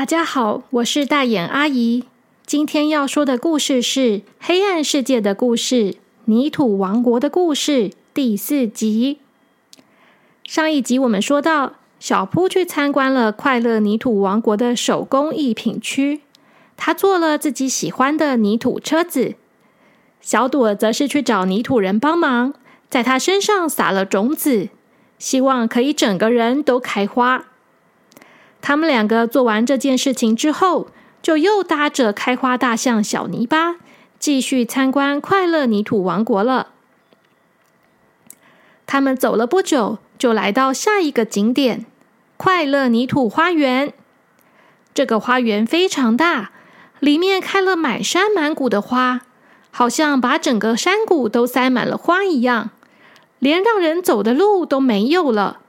大家好，我是大眼阿姨。今天要说的故事是《黑暗世界的故事》——泥土王国的故事第四集。上一集我们说到，小扑去参观了快乐泥土王国的手工艺品区，他做了自己喜欢的泥土车子。小朵则是去找泥土人帮忙，在他身上撒了种子，希望可以整个人都开花。他们两个做完这件事情之后，就又搭着开花大象小泥巴，继续参观快乐泥土王国了。他们走了不久，就来到下一个景点——快乐泥土花园。这个花园非常大，里面开了满山满谷的花，好像把整个山谷都塞满了花一样，连让人走的路都没有了。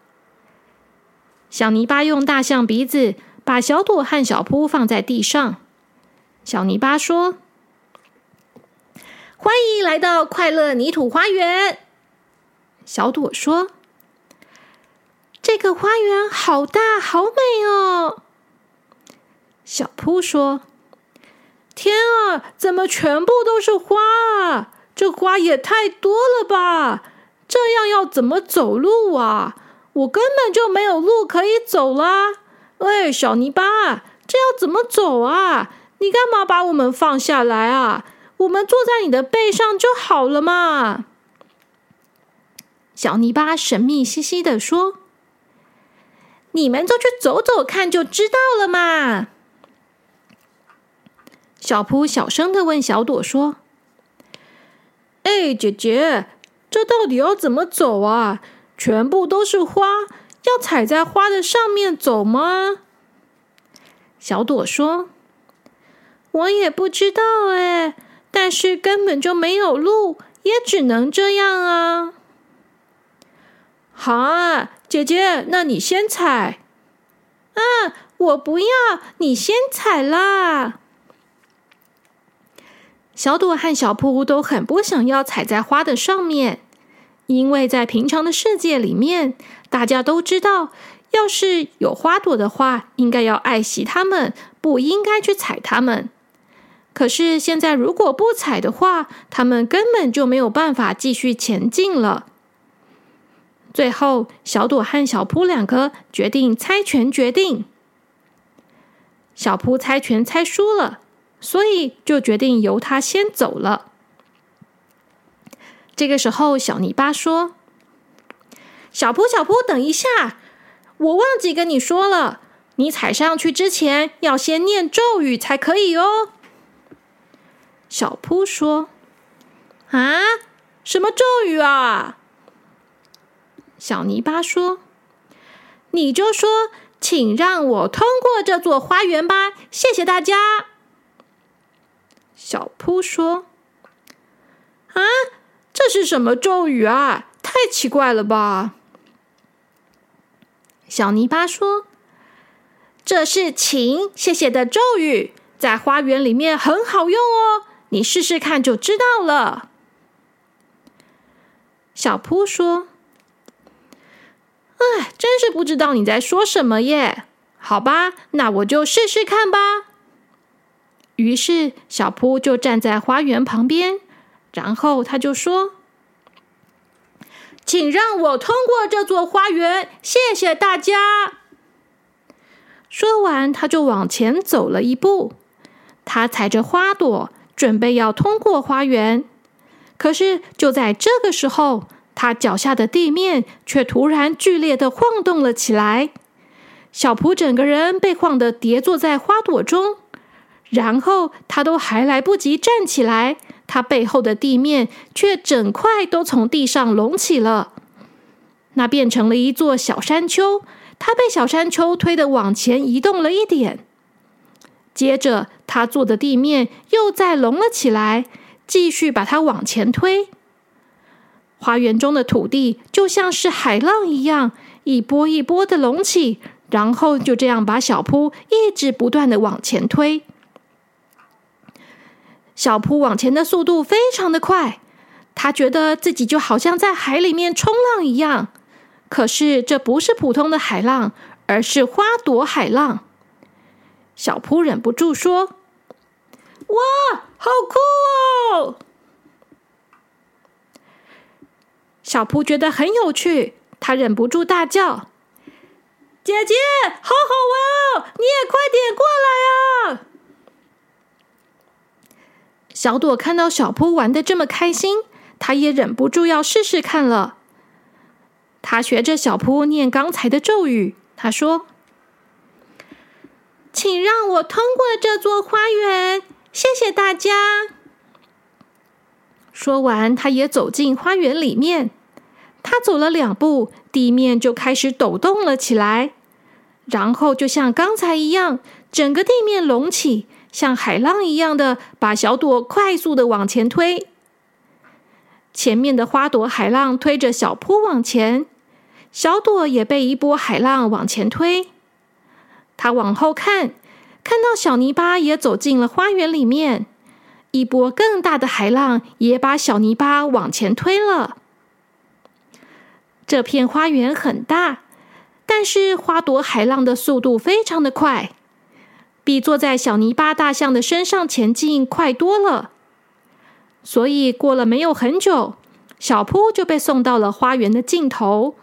小泥巴用大象鼻子把小朵和小扑放在地上。小泥巴说：“欢迎来到快乐泥土花园。”小朵说：“这个花园好大，好美哦。”小扑说：“天啊，怎么全部都是花啊？这花也太多了吧！这样要怎么走路啊？”我根本就没有路可以走啦！喂，小泥巴，这要怎么走啊？你干嘛把我们放下来啊？我们坐在你的背上就好了嘛！小泥巴神秘兮兮的说：“你们就去走走看，就知道了嘛。”小扑小声的问小朵说：“哎，姐姐，这到底要怎么走啊？”全部都是花，要踩在花的上面走吗？小朵说：“我也不知道哎，但是根本就没有路，也只能这样啊。”好啊，姐姐，那你先踩。啊，我不要，你先踩啦。小朵和小扑都很不想要踩在花的上面。因为在平常的世界里面，大家都知道，要是有花朵的话，应该要爱惜它们，不应该去踩它们。可是现在如果不踩的话，它们根本就没有办法继续前进了。最后，小朵和小扑两个决定猜拳决定。小扑猜拳猜输了，所以就决定由他先走了。这个时候，小泥巴说：“小扑，小扑，等一下，我忘记跟你说了，你踩上去之前要先念咒语才可以哦。”小扑说：“啊，什么咒语啊？”小泥巴说：“你就说，请让我通过这座花园吧，谢谢大家。”小扑说：“啊。”这是什么咒语啊？太奇怪了吧！小泥巴说：“这是请谢谢的咒语，在花园里面很好用哦，你试试看就知道了。”小扑说：“哎，真是不知道你在说什么耶！好吧，那我就试试看吧。”于是小扑就站在花园旁边。然后他就说：“请让我通过这座花园，谢谢大家。”说完，他就往前走了一步。他踩着花朵，准备要通过花园。可是就在这个时候，他脚下的地面却突然剧烈的晃动了起来。小蒲整个人被晃得跌坐在花朵中，然后他都还来不及站起来。他背后的地面却整块都从地上隆起了，那变成了一座小山丘。他被小山丘推得往前移动了一点，接着他坐的地面又再隆了起来，继续把它往前推。花园中的土地就像是海浪一样，一波一波的隆起，然后就这样把小铺一直不断的往前推。小扑往前的速度非常的快，他觉得自己就好像在海里面冲浪一样。可是这不是普通的海浪，而是花朵海浪。小扑忍不住说：“哇，好酷哦！”小扑觉得很有趣，他忍不住大叫：“姐姐，好好玩哦！你也快点过来啊！”小朵看到小扑玩的这么开心，他也忍不住要试试看了。他学着小扑念刚才的咒语，他说：“请让我通过这座花园，谢谢大家。”说完，他也走进花园里面。他走了两步，地面就开始抖动了起来，然后就像刚才一样，整个地面隆起，像海浪一样的把小朵快速的往前推。前面的花朵海浪推着小坡往前，小朵也被一波海浪往前推。他往后看，看到小泥巴也走进了花园里面，一波更大的海浪也把小泥巴往前推了。这片花园很大，但是花朵海浪的速度非常的快，比坐在小泥巴大象的身上前进快多了。所以过了没有很久，小扑就被送到了花园的尽头。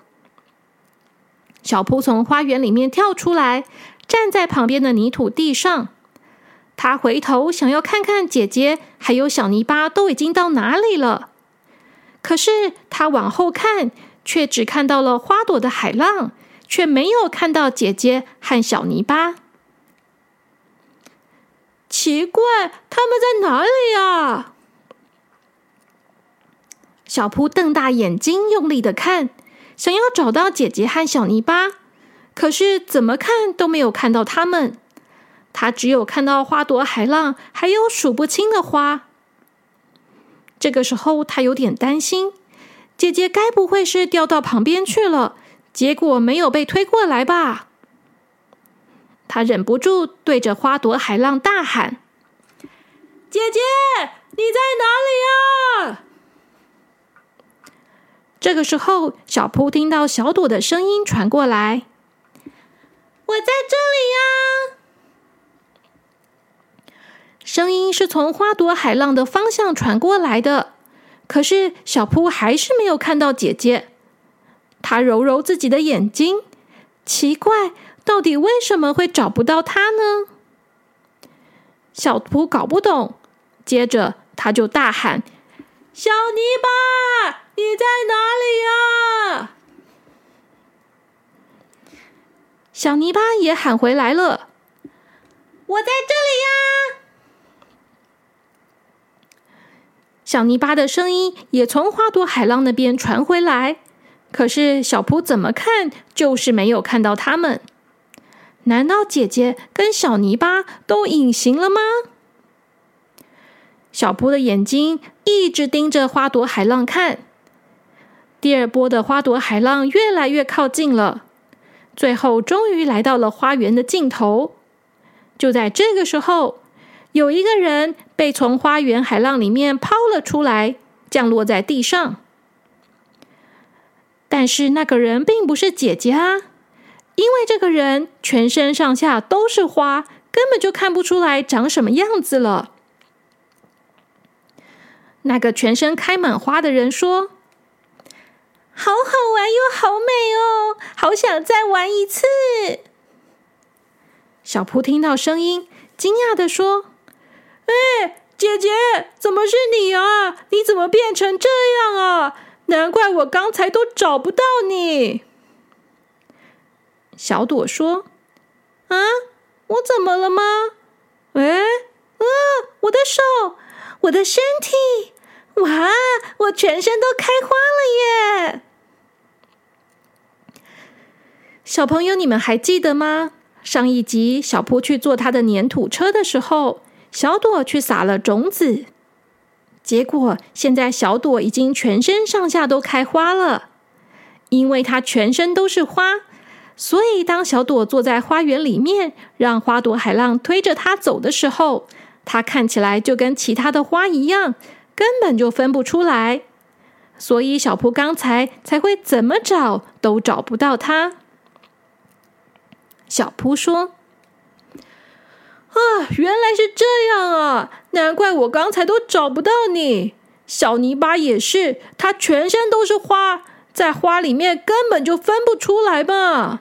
小扑从花园里面跳出来，站在旁边的泥土地上。他回头想要看看姐姐还有小泥巴都已经到哪里了，可是他往后看。却只看到了花朵的海浪，却没有看到姐姐和小泥巴。奇怪，他们在哪里呀？小扑瞪大眼睛，用力的看，想要找到姐姐和小泥巴，可是怎么看都没有看到他们。他只有看到花朵、海浪，还有数不清的花。这个时候，他有点担心。姐姐该不会是掉到旁边去了，结果没有被推过来吧？他忍不住对着花朵海浪大喊：“姐姐，你在哪里啊？”这个时候，小扑听到小朵的声音传过来：“我在这里呀！”声音是从花朵海浪的方向传过来的。可是小扑还是没有看到姐姐，他揉揉自己的眼睛，奇怪，到底为什么会找不到他呢？小扑搞不懂，接着他就大喊：“小泥巴，你在哪里呀？”小泥巴也喊回来了：“我在这里呀。”小泥巴的声音也从花朵海浪那边传回来，可是小扑怎么看就是没有看到他们。难道姐姐跟小泥巴都隐形了吗？小波的眼睛一直盯着花朵海浪看。第二波的花朵海浪越来越靠近了，最后终于来到了花园的尽头。就在这个时候。有一个人被从花园海浪里面抛了出来，降落在地上。但是那个人并不是姐姐啊，因为这个人全身上下都是花，根本就看不出来长什么样子了。那个全身开满花的人说：“好好玩又好美哦，好想再玩一次。”小扑听到声音，惊讶的说。哎，姐姐，怎么是你啊？你怎么变成这样啊？难怪我刚才都找不到你。小朵说：“啊，我怎么了吗？哎，啊，我的手，我的身体，哇，我全身都开花了耶！”小朋友，你们还记得吗？上一集小坡去坐他的粘土车的时候。小朵去撒了种子，结果现在小朵已经全身上下都开花了。因为它全身都是花，所以当小朵坐在花园里面，让花朵海浪推着它走的时候，它看起来就跟其他的花一样，根本就分不出来。所以小扑刚才才会怎么找都找不到它。小扑说。啊，原来是这样啊！难怪我刚才都找不到你。小泥巴也是，它全身都是花，在花里面根本就分不出来嘛。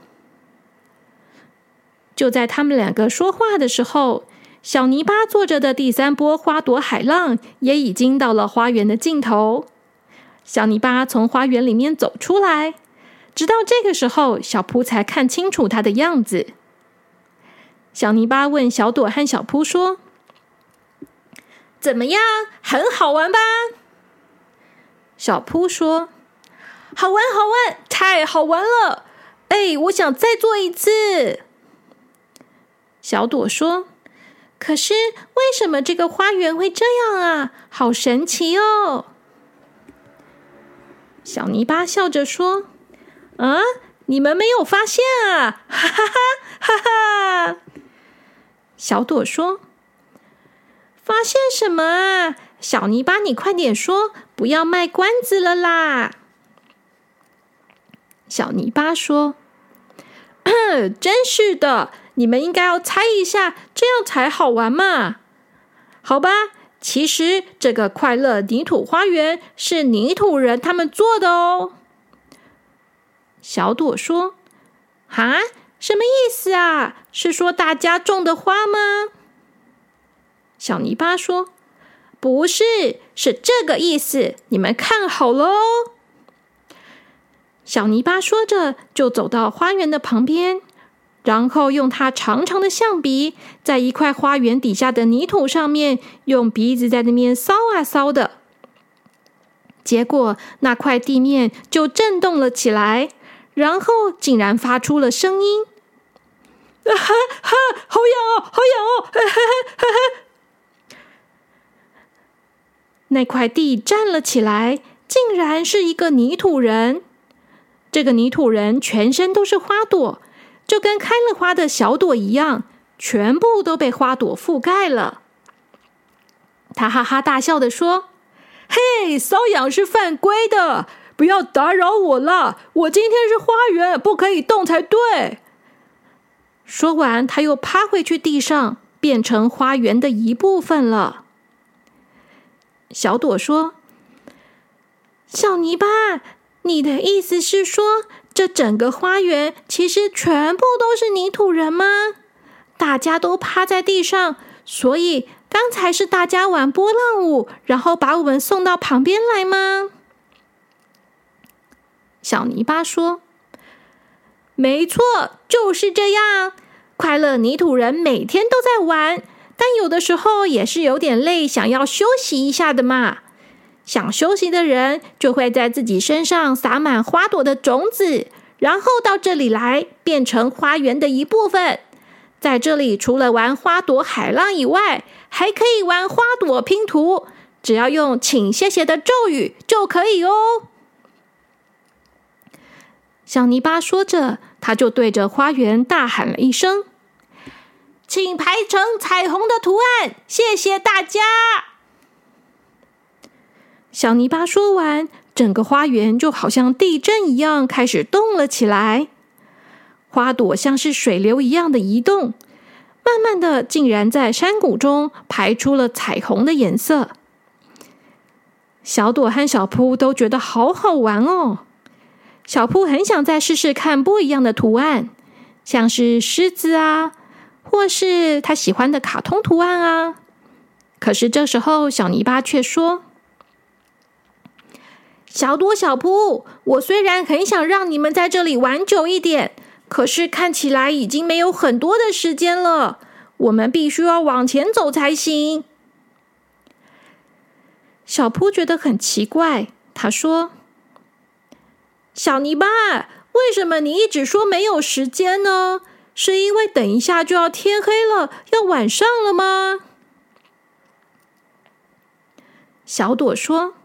就在他们两个说话的时候，小泥巴坐着的第三波花朵海浪也已经到了花园的尽头。小泥巴从花园里面走出来，直到这个时候，小扑才看清楚他的样子。小泥巴问小朵和小扑说：“怎么样？很好玩吧？”小扑说：“好玩，好玩，太好玩了！哎，我想再做一次。”小朵说：“可是为什么这个花园会这样啊？好神奇哦！”小泥巴笑着说：“啊，你们没有发现啊？哈哈哈，哈哈！”小朵说：“发现什么啊？小泥巴，你快点说，不要卖关子了啦！”小泥巴说：“嗯 真是的，你们应该要猜一下，这样才好玩嘛。好吧，其实这个快乐泥土花园是泥土人他们做的哦。”小朵说：“哈？”什么意思啊？是说大家种的花吗？小泥巴说：“不是，是这个意思。你们看好喽。”小泥巴说着，就走到花园的旁边，然后用它长长的象鼻，在一块花园底下的泥土上面，用鼻子在那边搔啊搔的。结果，那块地面就震动了起来。然后竟然发出了声音，哈哈，好痒哦，好痒哦！哈哈哈哈那块地站了起来，竟然是一个泥土人。这个泥土人全身都是花朵，就跟开了花的小朵一样，全部都被花朵覆盖了。他哈哈大笑的说：“嘿，瘙痒是犯规的。”不要打扰我了，我今天是花园，不可以动才对。说完，他又趴回去地上，变成花园的一部分了。小朵说：“小泥巴，你的意思是说，这整个花园其实全部都是泥土人吗？大家都趴在地上，所以刚才是大家玩波浪舞，然后把我们送到旁边来吗？”小泥巴说：“没错，就是这样。快乐泥土人每天都在玩，但有的时候也是有点累，想要休息一下的嘛。想休息的人就会在自己身上撒满花朵的种子，然后到这里来，变成花园的一部分。在这里，除了玩花朵海浪以外，还可以玩花朵拼图，只要用‘请谢谢’的咒语就可以哦。”小泥巴说着，他就对着花园大喊了一声：“请排成彩虹的图案，谢谢大家！”小泥巴说完，整个花园就好像地震一样开始动了起来，花朵像是水流一样的移动，慢慢的，竟然在山谷中排出了彩虹的颜色。小朵和小扑都觉得好好玩哦。小铺很想再试试看不一样的图案，像是狮子啊，或是他喜欢的卡通图案啊。可是这时候，小泥巴却说：“小朵、小铺，我虽然很想让你们在这里玩久一点，可是看起来已经没有很多的时间了。我们必须要往前走才行。”小铺觉得很奇怪，他说。小泥巴，为什么你一直说没有时间呢？是因为等一下就要天黑了，要晚上了吗？小朵说：“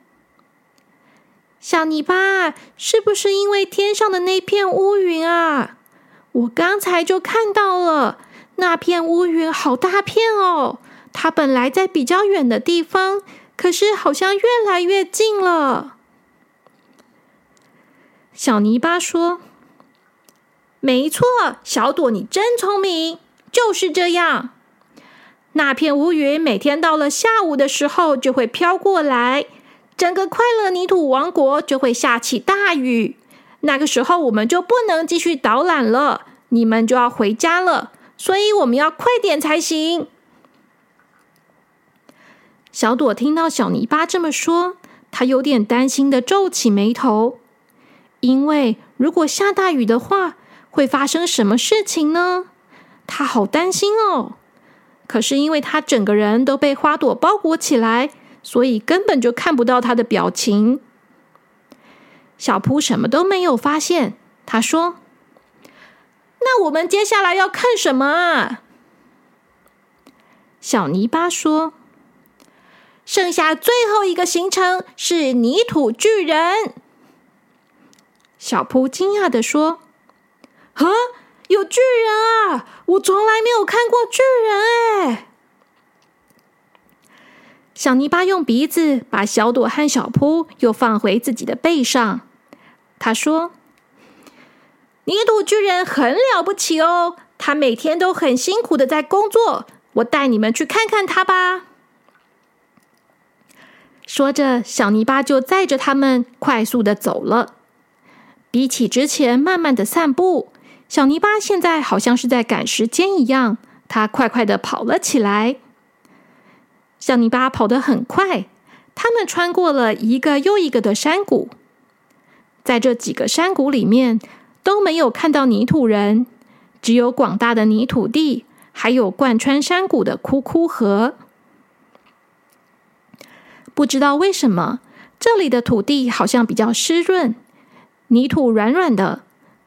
小泥巴，是不是因为天上的那片乌云啊？我刚才就看到了，那片乌云好大片哦。它本来在比较远的地方，可是好像越来越近了。”小泥巴说：“没错，小朵，你真聪明，就是这样。那片乌云每天到了下午的时候就会飘过来，整个快乐泥土王国就会下起大雨。那个时候我们就不能继续导览了，你们就要回家了。所以我们要快点才行。小朵听到小泥巴这么说，她有点担心的皱起眉头，因为如果下大雨的话，会发生什么事情呢？他好担心哦。可是因为他整个人都被花朵包裹起来，所以根本就看不到他的表情。小扑什么都没有发现。他说：“那我们接下来要看什么啊？”小泥巴说。剩下最后一个行程是泥土巨人。小扑惊讶的说：“啊，有巨人啊！我从来没有看过巨人哎！”小泥巴用鼻子把小朵和小扑又放回自己的背上。他说：“泥土巨人很了不起哦，他每天都很辛苦的在工作。我带你们去看看他吧。”说着，小泥巴就载着他们快速的走了。比起之前慢慢的散步，小泥巴现在好像是在赶时间一样，它快快的跑了起来。小泥巴跑得很快，他们穿过了一个又一个的山谷，在这几个山谷里面都没有看到泥土人，只有广大的泥土地，还有贯穿山谷的枯枯河。不知道为什么，这里的土地好像比较湿润，泥土软软的。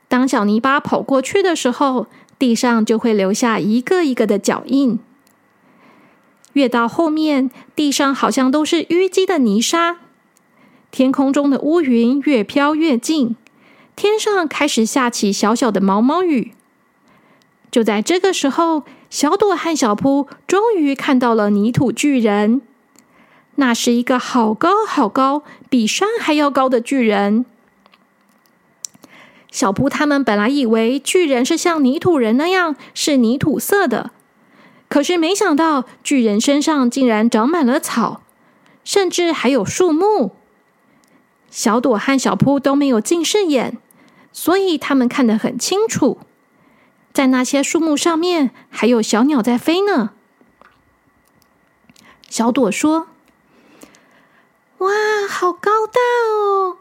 当小泥巴跑过去的时候，地上就会留下一个一个的脚印。越到后面，地上好像都是淤积的泥沙。天空中的乌云越飘越近，天上开始下起小小的毛毛雨。就在这个时候，小朵和小扑终于看到了泥土巨人。那是一个好高好高，比山还要高的巨人。小扑他们本来以为巨人是像泥土人那样是泥土色的，可是没想到巨人身上竟然长满了草，甚至还有树木。小朵和小扑都没有近视眼，所以他们看得很清楚，在那些树木上面还有小鸟在飞呢。小朵说。哇，好高大哦，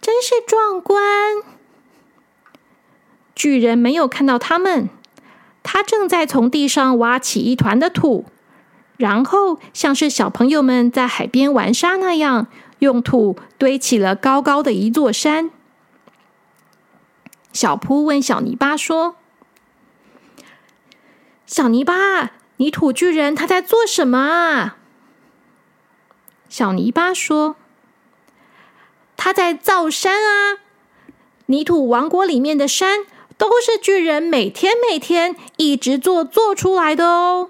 真是壮观！巨人没有看到他们，他正在从地上挖起一团的土，然后像是小朋友们在海边玩沙那样，用土堆起了高高的一座山。小扑问小泥巴说：“小泥巴，泥土巨人他在做什么啊？”小泥巴说：“他在造山啊！泥土王国里面的山都是巨人每天每天一直做做出来的哦。”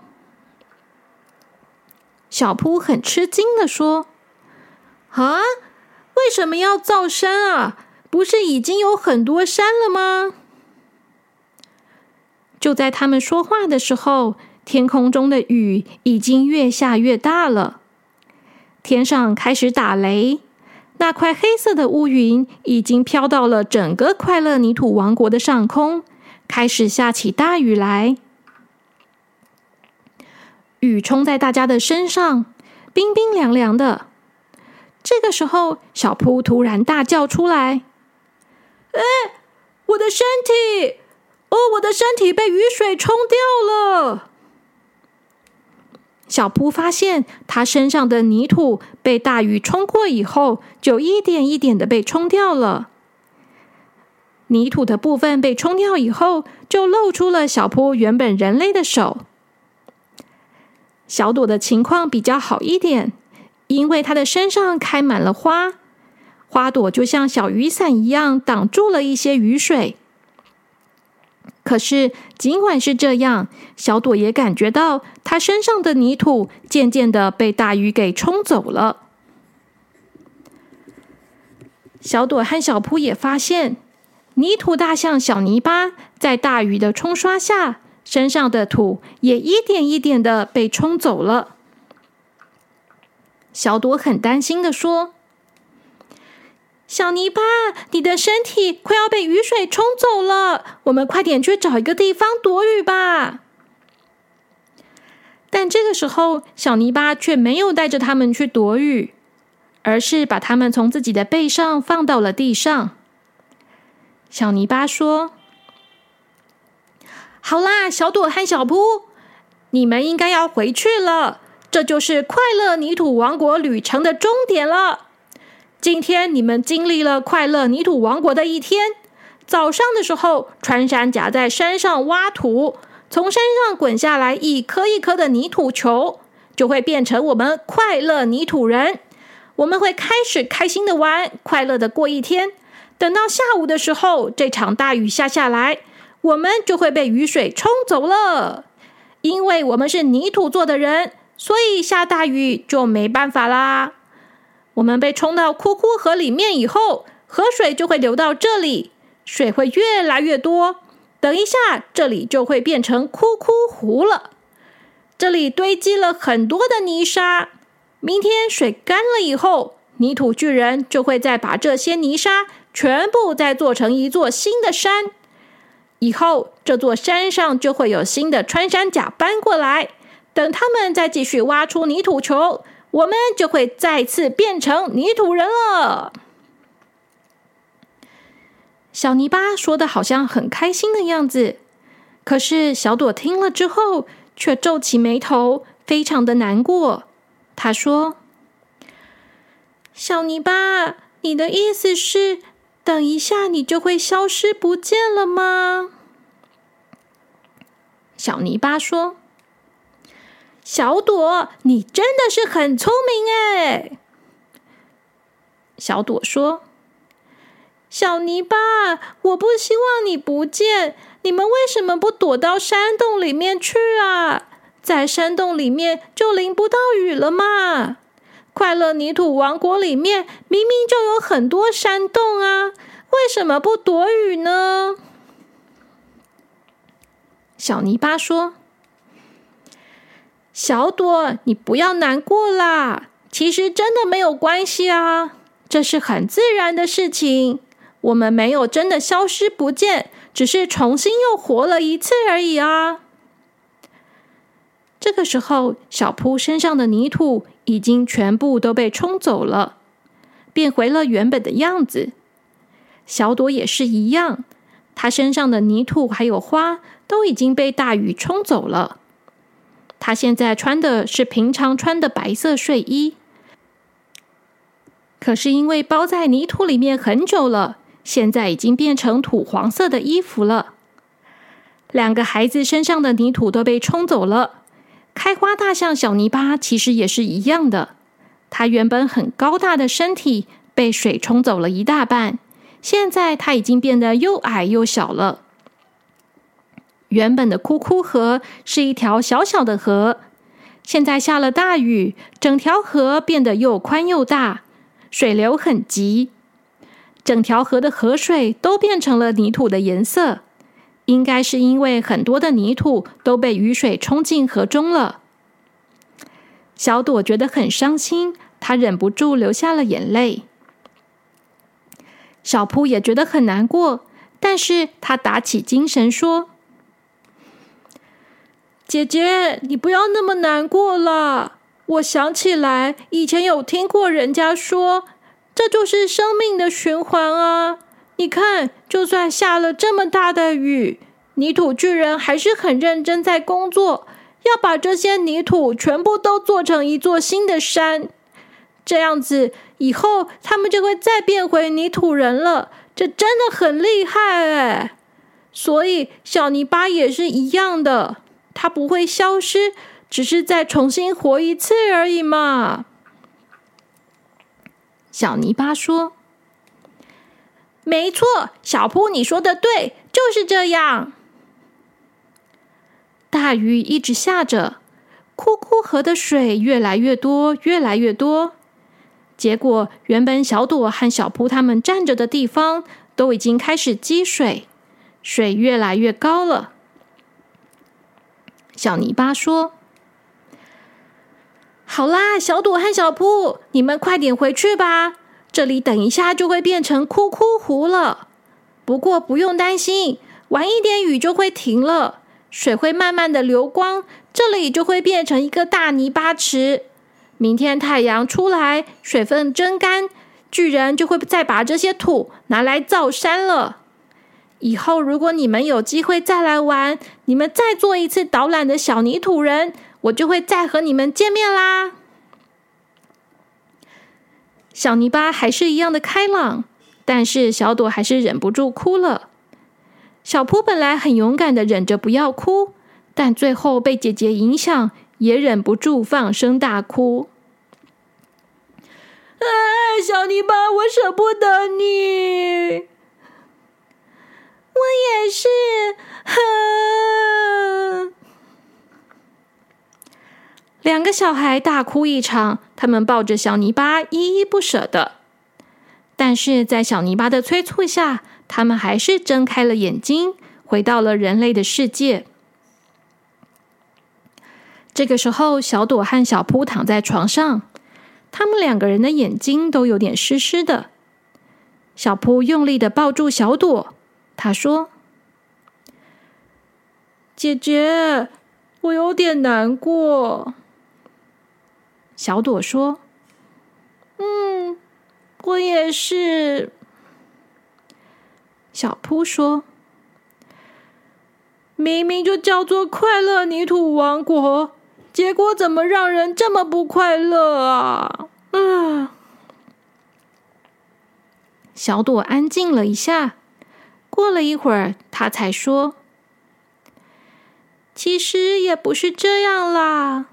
小扑很吃惊的说：“啊，为什么要造山啊？不是已经有很多山了吗？”就在他们说话的时候，天空中的雨已经越下越大了。天上开始打雷，那块黑色的乌云已经飘到了整个快乐泥土王国的上空，开始下起大雨来。雨冲在大家的身上，冰冰凉凉的。这个时候，小扑突然大叫出来：“哎，我的身体！哦，我的身体被雨水冲掉了！”小扑发现，他身上的泥土被大雨冲过以后，就一点一点的被冲掉了。泥土的部分被冲掉以后，就露出了小扑原本人类的手。小朵的情况比较好一点，因为他的身上开满了花，花朵就像小雨伞一样，挡住了一些雨水。可是，尽管是这样，小朵也感觉到她身上的泥土渐渐的被大雨给冲走了。小朵和小扑也发现，泥土大象小泥巴在大雨的冲刷下，身上的土也一点一点的被冲走了。小朵很担心的说：“小泥巴，你的身体快要被雨水冲走了，我们快点去找一个地方躲雨吧。”但这个时候，小泥巴却没有带着他们去躲雨，而是把他们从自己的背上放到了地上。小泥巴说：“好啦，小朵和小扑，你们应该要回去了。这就是快乐泥土王国旅程的终点了。今天你们经历了快乐泥土王国的一天。早上的时候，穿山甲在山上挖土。”从山上滚下来一颗一颗的泥土球，就会变成我们快乐泥土人。我们会开始开心的玩，快乐的过一天。等到下午的时候，这场大雨下下来，我们就会被雨水冲走了。因为我们是泥土做的人，所以下大雨就没办法啦。我们被冲到库库河里面以后，河水就会流到这里，水会越来越多。等一下，这里就会变成哭哭湖了。这里堆积了很多的泥沙。明天水干了以后，泥土巨人就会再把这些泥沙全部再做成一座新的山。以后这座山上就会有新的穿山甲搬过来。等他们再继续挖出泥土球，我们就会再次变成泥土人了。小泥巴说的好像很开心的样子，可是小朵听了之后却皱起眉头，非常的难过。他说：“小泥巴，你的意思是，等一下你就会消失不见了吗？”小泥巴说：“小朵，你真的是很聪明哎。”小朵说。小泥巴，我不希望你不见。你们为什么不躲到山洞里面去啊？在山洞里面就淋不到雨了嘛。快乐泥土王国里面明明就有很多山洞啊，为什么不躲雨呢？小泥巴说：“小朵，你不要难过啦。其实真的没有关系啊，这是很自然的事情。”我们没有真的消失不见，只是重新又活了一次而已啊！这个时候，小扑身上的泥土已经全部都被冲走了，变回了原本的样子。小朵也是一样，她身上的泥土还有花都已经被大雨冲走了。他现在穿的是平常穿的白色睡衣，可是因为包在泥土里面很久了。现在已经变成土黄色的衣服了。两个孩子身上的泥土都被冲走了。开花大象小泥巴其实也是一样的，它原本很高大的身体被水冲走了一大半，现在它已经变得又矮又小了。原本的枯枯河是一条小小的河，现在下了大雨，整条河变得又宽又大，水流很急。整条河的河水都变成了泥土的颜色，应该是因为很多的泥土都被雨水冲进河中了。小朵觉得很伤心，她忍不住流下了眼泪。小扑也觉得很难过，但是他打起精神说：“姐姐，你不要那么难过了。我想起来，以前有听过人家说。”这就是生命的循环啊！你看，就算下了这么大的雨，泥土巨人还是很认真在工作，要把这些泥土全部都做成一座新的山。这样子以后，他们就会再变回泥土人了。这真的很厉害哎！所以小泥巴也是一样的，它不会消失，只是再重新活一次而已嘛。小泥巴说：“没错，小铺，你说的对，就是这样。”大雨一直下着，枯枯河的水越来越多，越来越多。结果，原本小朵和小铺他们站着的地方，都已经开始积水，水越来越高了。小泥巴说：“好啦，小朵和小扑，你们快点回去吧，这里等一下就会变成哭哭湖了。不过不用担心，晚一点雨就会停了，水会慢慢的流光，这里就会变成一个大泥巴池。明天太阳出来，水分蒸干。”巨人就会再把这些土拿来造山了。以后如果你们有机会再来玩，你们再做一次导览的小泥土人，我就会再和你们见面啦。小泥巴还是一样的开朗，但是小朵还是忍不住哭了。小扑本来很勇敢的忍着不要哭，但最后被姐姐影响，也忍不住放声大哭。哎，小泥巴，我舍不得你，我也是。哼，两个小孩大哭一场，他们抱着小泥巴，依依不舍的。但是在小泥巴的催促下，他们还是睁开了眼睛，回到了人类的世界。这个时候，小朵和小扑躺在床上。他们两个人的眼睛都有点湿湿的。小扑用力的抱住小朵，他说：“姐姐，我有点难过。”小朵说：“嗯，我也是。”小扑说：“明明就叫做快乐泥土王国。”结果怎么让人这么不快乐啊？啊！小朵安静了一下，过了一会儿，他才说：“其实也不是这样啦，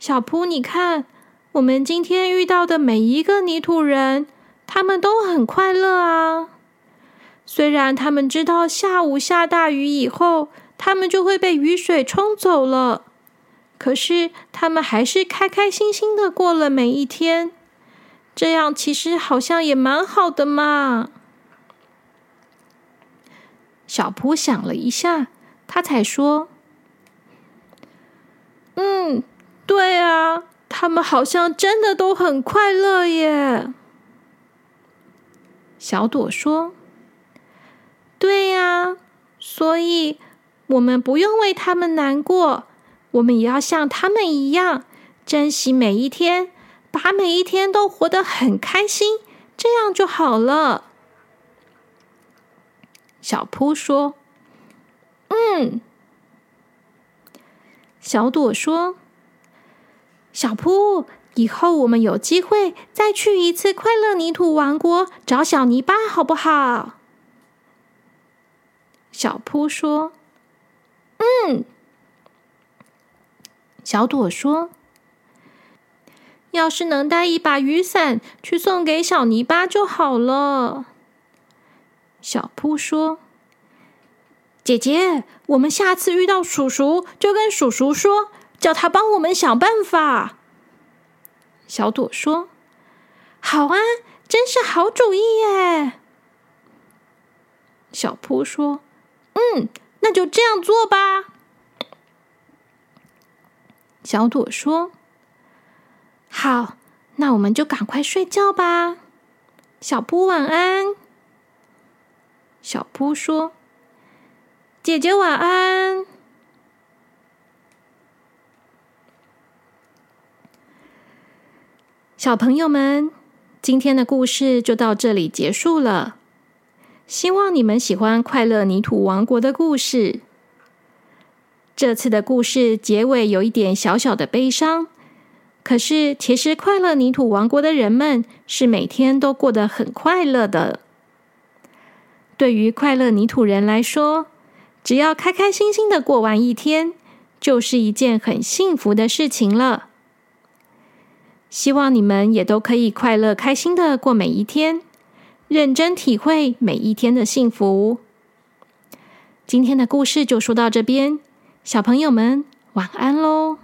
小扑，你看，我们今天遇到的每一个泥土人，他们都很快乐啊。虽然他们知道下午下大雨以后，他们就会被雨水冲走了。”可是他们还是开开心心的过了每一天，这样其实好像也蛮好的嘛。小蒲想了一下，他才说：“嗯，对啊，他们好像真的都很快乐耶。”小朵说：“对呀，所以我们不用为他们难过。”我们也要像他们一样，珍惜每一天，把每一天都活得很开心，这样就好了。小扑说：“嗯。”小朵说：“小扑，以后我们有机会再去一次快乐泥土王国找小泥巴，好不好？”小扑说：“嗯。”小朵说：“要是能带一把雨伞去送给小泥巴就好了。”小扑说：“姐姐，我们下次遇到叔叔就跟叔叔说，叫他帮我们想办法。”小朵说：“好啊，真是好主意耶！”小扑说：“嗯，那就这样做吧。”小朵说：“好，那我们就赶快睡觉吧。”小扑晚安。小扑说：“姐姐晚安。”小朋友们，今天的故事就到这里结束了。希望你们喜欢《快乐泥土王国》的故事。这次的故事结尾有一点小小的悲伤，可是其实快乐泥土王国的人们是每天都过得很快乐的。对于快乐泥土人来说，只要开开心心的过完一天，就是一件很幸福的事情了。希望你们也都可以快乐开心的过每一天，认真体会每一天的幸福。今天的故事就说到这边。小朋友们，晚安喽！